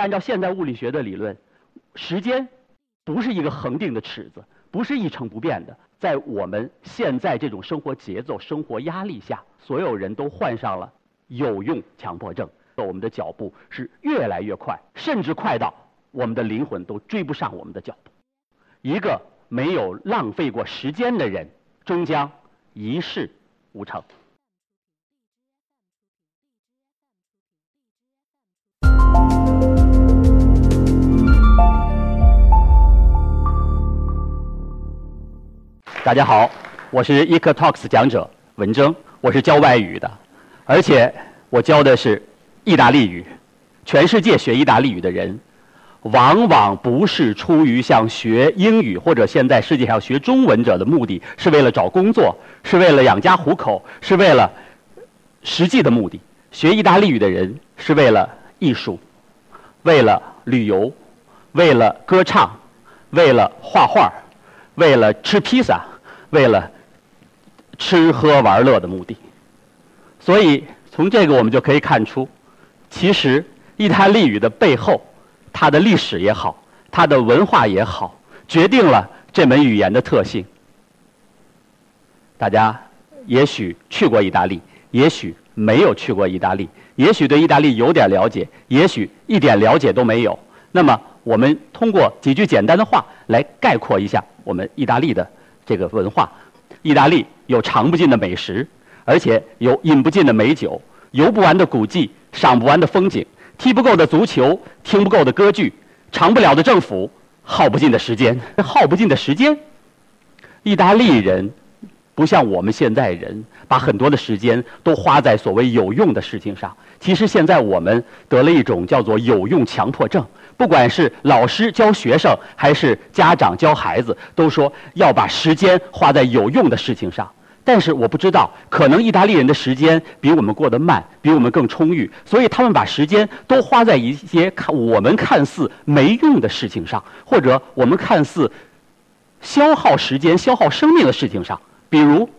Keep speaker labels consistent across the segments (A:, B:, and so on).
A: 按照现代物理学的理论，时间不是一个恒定的尺子，不是一成不变的。在我们现在这种生活节奏、生活压力下，所有人都患上了有用强迫症。我们的脚步是越来越快，甚至快到我们的灵魂都追不上我们的脚步。一个没有浪费过时间的人，终将一事无成。大家好，我是 EcoTalks 讲者文征，我是教外语的，而且我教的是意大利语。全世界学意大利语的人，往往不是出于像学英语或者现在世界上学中文者的目的，是为了找工作，是为了养家糊口，是为了实际的目的。学意大利语的人是为了艺术，为了旅游，为了歌唱，为了画画，为了吃披萨。为了吃喝玩乐的目的，所以从这个我们就可以看出，其实意大利语的背后，它的历史也好，它的文化也好，决定了这门语言的特性。大家也许去过意大利，也许没有去过意大利，也许对意大利有点了解，也许一点了解都没有。那么，我们通过几句简单的话来概括一下我们意大利的。这个文化，意大利有尝不尽的美食，而且有饮不尽的美酒，游不完的古迹，赏不完的风景，踢不够的足球，听不够的歌剧，长不了的政府，耗不尽的时间，耗不尽的时间。意大利人不像我们现在人，把很多的时间都花在所谓有用的事情上。其实现在我们得了一种叫做有用强迫症。不管是老师教学生，还是家长教孩子，都说要把时间花在有用的事情上。但是我不知道，可能意大利人的时间比我们过得慢，比我们更充裕，所以他们把时间都花在一些看我们看似没用的事情上，或者我们看似消耗时间、消耗生命的事情上。比如，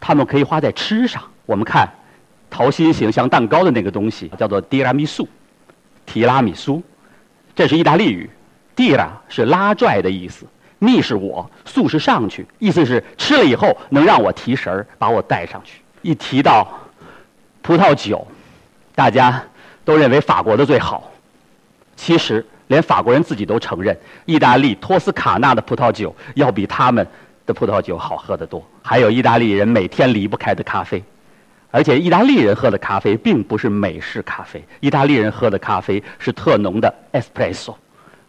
A: 他们可以花在吃上。我们看桃心形像蛋糕的那个东西，叫做提拉米苏，提拉米苏。这是意大利语，“dira” 是拉拽的意思，“mi” 是我，“su” 是上去，意思是吃了以后能让我提神儿，把我带上去。一提到葡萄酒，大家都认为法国的最好，其实连法国人自己都承认，意大利托斯卡纳的葡萄酒要比他们的葡萄酒好喝得多。还有意大利人每天离不开的咖啡。而且意大利人喝的咖啡并不是美式咖啡，意大利人喝的咖啡是特浓的 espresso，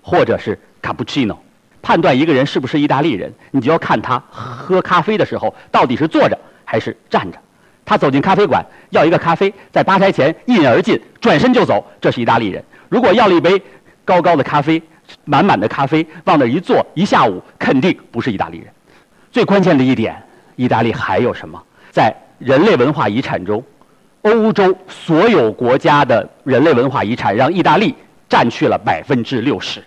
A: 或者是 cappuccino。判断一个人是不是意大利人，你就要看他喝咖啡的时候到底是坐着还是站着。他走进咖啡馆要一个咖啡，在吧台前一饮而尽，转身就走，这是意大利人。如果要了一杯高高的咖啡，满满的咖啡往那一坐一下午，肯定不是意大利人。最关键的一点，意大利还有什么？在人类文化遗产中，欧洲所有国家的人类文化遗产让意大利占去了百分之六十。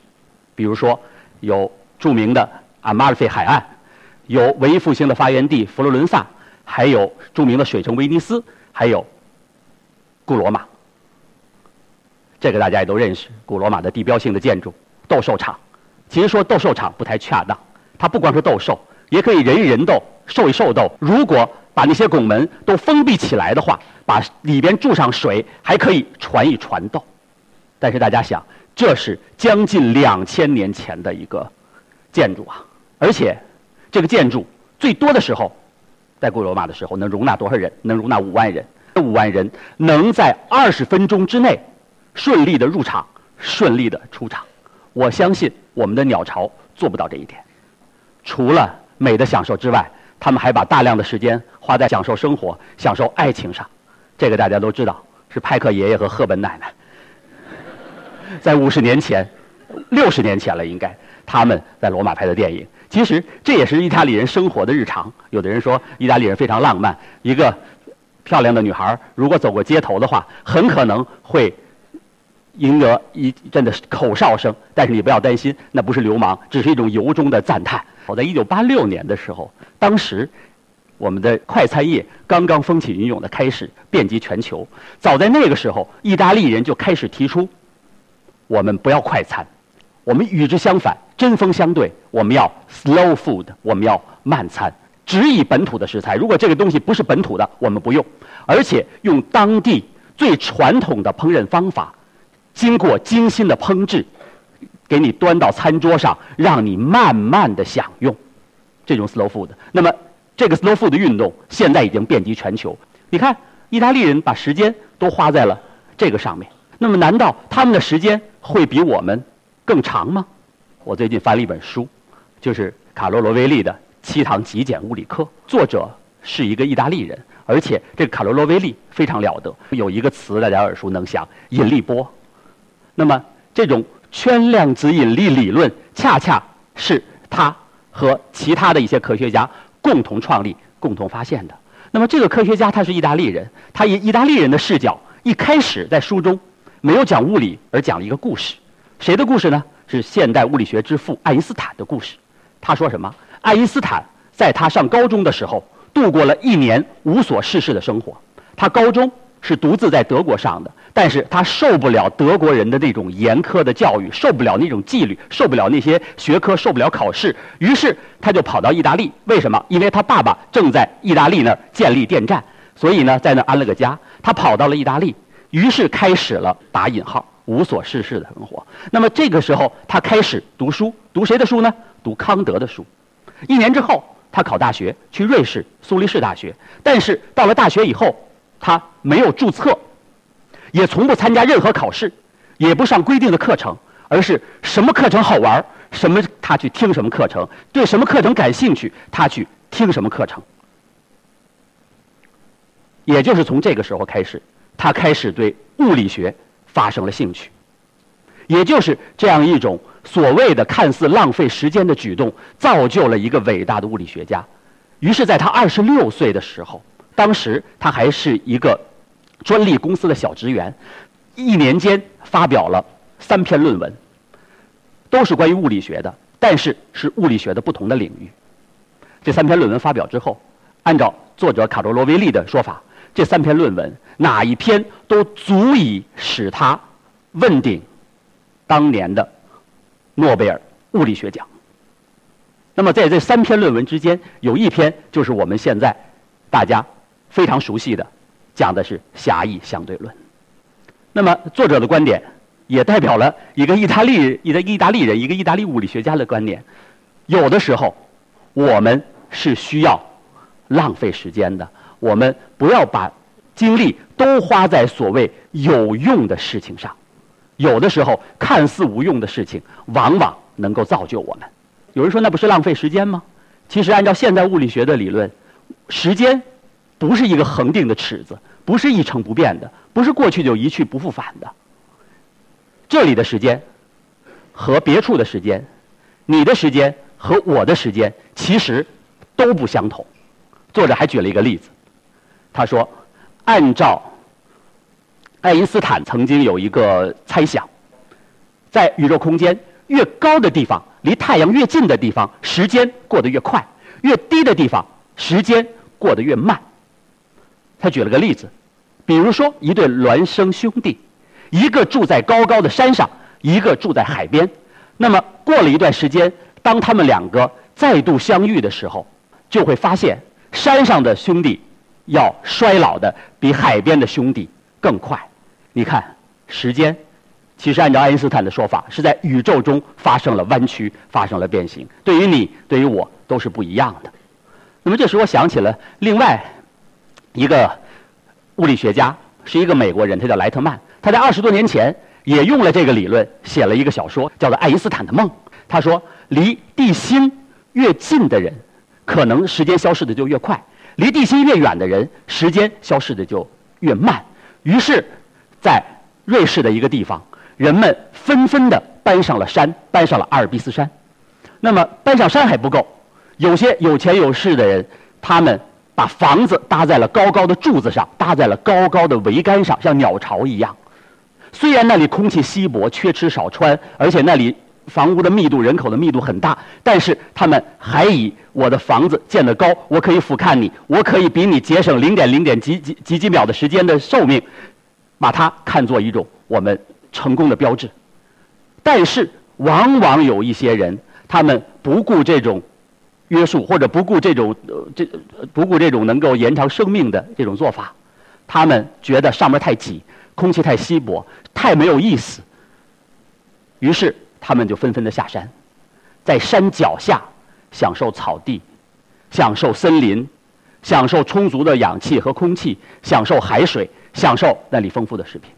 A: 比如说，有著名的阿马尔菲海岸，有文艺复兴的发源地佛罗伦萨，还有著名的水城威尼斯，还有古罗马。这个大家也都认识，古罗马的地标性的建筑斗兽场。其实说斗兽场不太恰当，它不光是斗兽，也可以人与人斗，兽与兽斗。如果把那些拱门都封闭起来的话，把里边注上水，还可以传一传道。但是大家想，这是将近两千年前的一个建筑啊，而且这个建筑最多的时候，在古罗马的时候能容纳多少人？能容纳五万人。这五万人能在二十分钟之内顺利的入场，顺利的出场。我相信我们的鸟巢做不到这一点。除了美的享受之外，他们还把大量的时间花在享受生活、享受爱情上，这个大家都知道，是派克爷爷和赫本奶奶。在五十年前、六十年前了，应该他们在罗马拍的电影。其实这也是意大利人生活的日常。有的人说意大利人非常浪漫，一个漂亮的女孩如果走过街头的话，很可能会赢得一阵的口哨声。但是你不要担心，那不是流氓，只是一种由衷的赞叹。我在一九八六年的时候，当时我们的快餐业刚刚风起云涌的开始遍及全球。早在那个时候，意大利人就开始提出我们不要快餐，我们与之相反，针锋相对，我们要 slow food，我们要慢餐，只以本土的食材。如果这个东西不是本土的，我们不用，而且用当地最传统的烹饪方法，经过精心的烹制，给你端到餐桌上，让你慢慢的享用这种 slow food。那么这个 slow food 的运动现在已经遍及全球。你看，意大利人把时间都花在了这个上面。那么，难道他们的时间会比我们更长吗？我最近翻了一本书，就是卡罗罗威利的《七堂极简物理课》，作者是一个意大利人，而且这个卡罗罗威利非常了得，有一个词大家耳熟能详——引力波。那么，这种圈量子引力理论，恰恰是他和其他的一些科学家共同创立、共同发现的。那么，这个科学家他是意大利人，他以意大利人的视角，一开始在书中。没有讲物理，而讲了一个故事，谁的故事呢？是现代物理学之父爱因斯坦的故事。他说什么？爱因斯坦在他上高中的时候，度过了一年无所事事的生活。他高中是独自在德国上的，但是他受不了德国人的那种严苛的教育，受不了那种纪律，受不了那些学科，受不了考试，于是他就跑到意大利。为什么？因为他爸爸正在意大利那儿建立电站，所以呢，在那儿安了个家。他跑到了意大利。于是开始了打引号无所事事的生活。那么这个时候，他开始读书，读谁的书呢？读康德的书。一年之后，他考大学，去瑞士苏黎世大学。但是到了大学以后，他没有注册，也从不参加任何考试，也不上规定的课程，而是什么课程好玩，什么他去听什么课程，对什么课程感兴趣，他去听什么课程。也就是从这个时候开始。他开始对物理学发生了兴趣，也就是这样一种所谓的看似浪费时间的举动，造就了一个伟大的物理学家。于是，在他二十六岁的时候，当时他还是一个专利公司的小职员，一年间发表了三篇论文，都是关于物理学的，但是是物理学的不同的领域。这三篇论文发表之后，按照作者卡罗罗维利的说法。这三篇论文哪一篇都足以使他问鼎当年的诺贝尔物理学奖。那么在这三篇论文之间，有一篇就是我们现在大家非常熟悉的，讲的是狭义相对论。那么作者的观点也代表了一个意大利一个意大利人一个意大利物理学家的观点。有的时候我们是需要浪费时间的。我们不要把精力都花在所谓有用的事情上，有的时候看似无用的事情，往往能够造就我们。有人说那不是浪费时间吗？其实按照现代物理学的理论，时间不是一个恒定的尺子，不是一成不变的，不是过去就一去不复返的。这里的时间和别处的时间，你的时间和我的时间其实都不相同。作者还举了一个例子。他说：“按照爱因斯坦曾经有一个猜想，在宇宙空间越高的地方，离太阳越近的地方，时间过得越快；越低的地方，时间过得越慢。”他举了个例子，比如说一对孪生兄弟，一个住在高高的山上，一个住在海边。那么过了一段时间，当他们两个再度相遇的时候，就会发现山上的兄弟。要衰老的比海边的兄弟更快，你看，时间其实按照爱因斯坦的说法，是在宇宙中发生了弯曲，发生了变形。对于你，对于我，都是不一样的。那么这时我想起了另外一个物理学家，是一个美国人，他叫莱特曼。他在二十多年前也用了这个理论，写了一个小说，叫做《爱因斯坦的梦》。他说，离地心越近的人，可能时间消失的就越快。离地心越远的人，时间消失的就越慢。于是，在瑞士的一个地方，人们纷纷的搬上了山，搬上了阿尔卑斯山。那么，搬上山还不够，有些有钱有势的人，他们把房子搭在了高高的柱子上，搭在了高高的桅杆上，像鸟巢一样。虽然那里空气稀薄，缺吃少穿，而且那里。房屋的密度、人口的密度很大，但是他们还以我的房子建得高，我可以俯瞰你，我可以比你节省零点零点几几几几秒的时间的寿命，把它看作一种我们成功的标志。但是往往有一些人，他们不顾这种约束，或者不顾这种这不顾这种能够延长生命的这种做法，他们觉得上面太挤，空气太稀薄，太没有意思。于是他们就纷纷的下山，在山脚下享受草地，享受森林，享受充足的氧气和空气，享受海水，享受那里丰富的食品。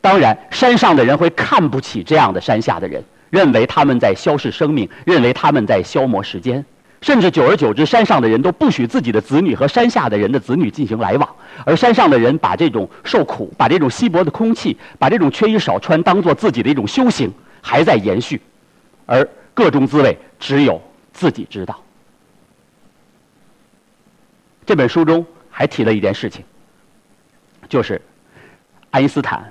A: 当然，山上的人会看不起这样的山下的人，认为他们在消逝生命，认为他们在消磨时间，甚至久而久之，山上的人都不许自己的子女和山下的人的子女进行来往，而山上的人把这种受苦、把这种稀薄的空气、把这种缺衣少穿当做自己的一种修行，还在延续，而各种滋味只有自己知道。这本书中还提了一件事情，就是爱因斯坦。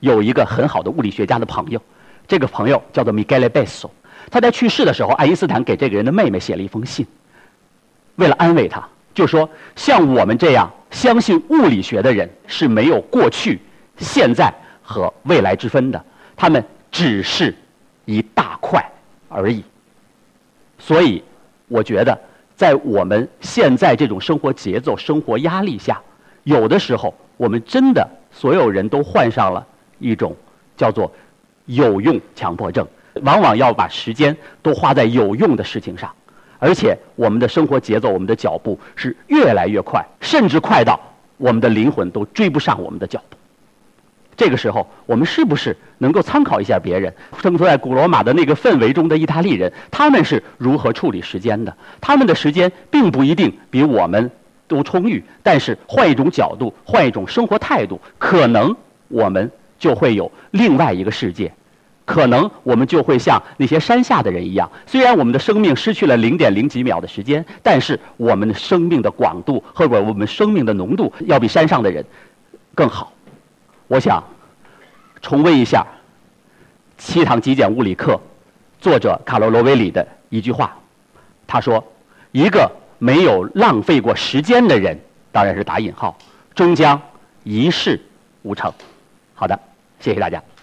A: 有一个很好的物理学家的朋友，这个朋友叫做米盖勒贝索。他在去世的时候，爱因斯坦给这个人的妹妹写了一封信，为了安慰他，就说像我们这样相信物理学的人是没有过去、现在和未来之分的，他们只是一大块而已。所以，我觉得在我们现在这种生活节奏、生活压力下，有的时候我们真的所有人都患上了。一种叫做有用强迫症，往往要把时间都花在有用的事情上，而且我们的生活节奏、我们的脚步是越来越快，甚至快到我们的灵魂都追不上我们的脚步。这个时候，我们是不是能够参考一下别人生活在古罗马的那个氛围中的意大利人，他们是如何处理时间的？他们的时间并不一定比我们都充裕，但是换一种角度，换一种生活态度，可能我们。就会有另外一个世界，可能我们就会像那些山下的人一样，虽然我们的生命失去了零点零几秒的时间，但是我们的生命的广度或者我们生命的浓度要比山上的人更好。我想重温一下《七堂极简物理课》作者卡罗罗维里的一句话，他说：“一个没有浪费过时间的人，当然是打引号，终将一事无成。”好的。谢谢大家。